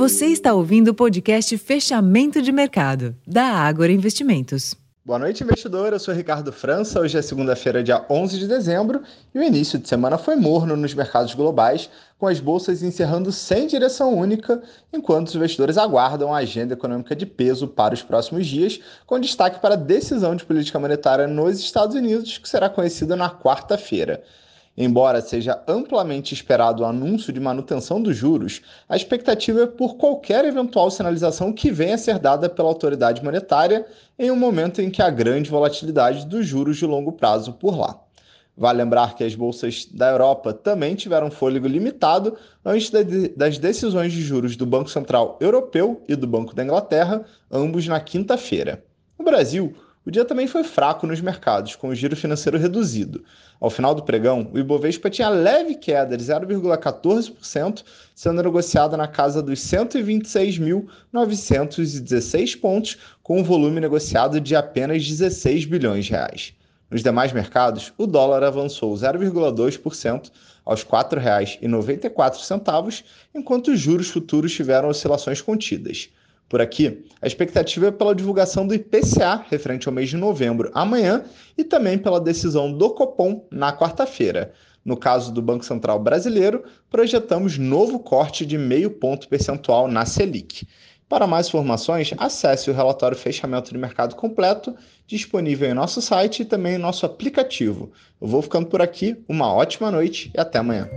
Você está ouvindo o podcast Fechamento de Mercado, da Ágora Investimentos. Boa noite, investidor. Eu sou Ricardo França. Hoje é segunda-feira, dia 11 de dezembro, e o início de semana foi morno nos mercados globais, com as bolsas encerrando sem direção única, enquanto os investidores aguardam a agenda econômica de peso para os próximos dias, com destaque para a decisão de política monetária nos Estados Unidos, que será conhecida na quarta-feira. Embora seja amplamente esperado o anúncio de manutenção dos juros, a expectativa é por qualquer eventual sinalização que venha a ser dada pela autoridade monetária em um momento em que há grande volatilidade dos juros de longo prazo por lá. Vale lembrar que as bolsas da Europa também tiveram fôlego limitado antes das decisões de juros do Banco Central Europeu e do Banco da Inglaterra, ambos na quinta-feira. No Brasil, o dia também foi fraco nos mercados, com o giro financeiro reduzido. Ao final do pregão, o Ibovespa tinha leve queda de 0,14%, sendo negociado na casa dos 126.916 pontos, com um volume negociado de apenas 16 bilhões de reais. Nos demais mercados, o dólar avançou 0,2% aos R$ 4,94, enquanto os juros futuros tiveram oscilações contidas. Por aqui, a expectativa é pela divulgação do IPCA referente ao mês de novembro amanhã e também pela decisão do Copom na quarta-feira. No caso do Banco Central Brasileiro, projetamos novo corte de meio ponto percentual na Selic. Para mais informações, acesse o relatório Fechamento de Mercado completo, disponível em nosso site e também em nosso aplicativo. Eu vou ficando por aqui, uma ótima noite e até amanhã.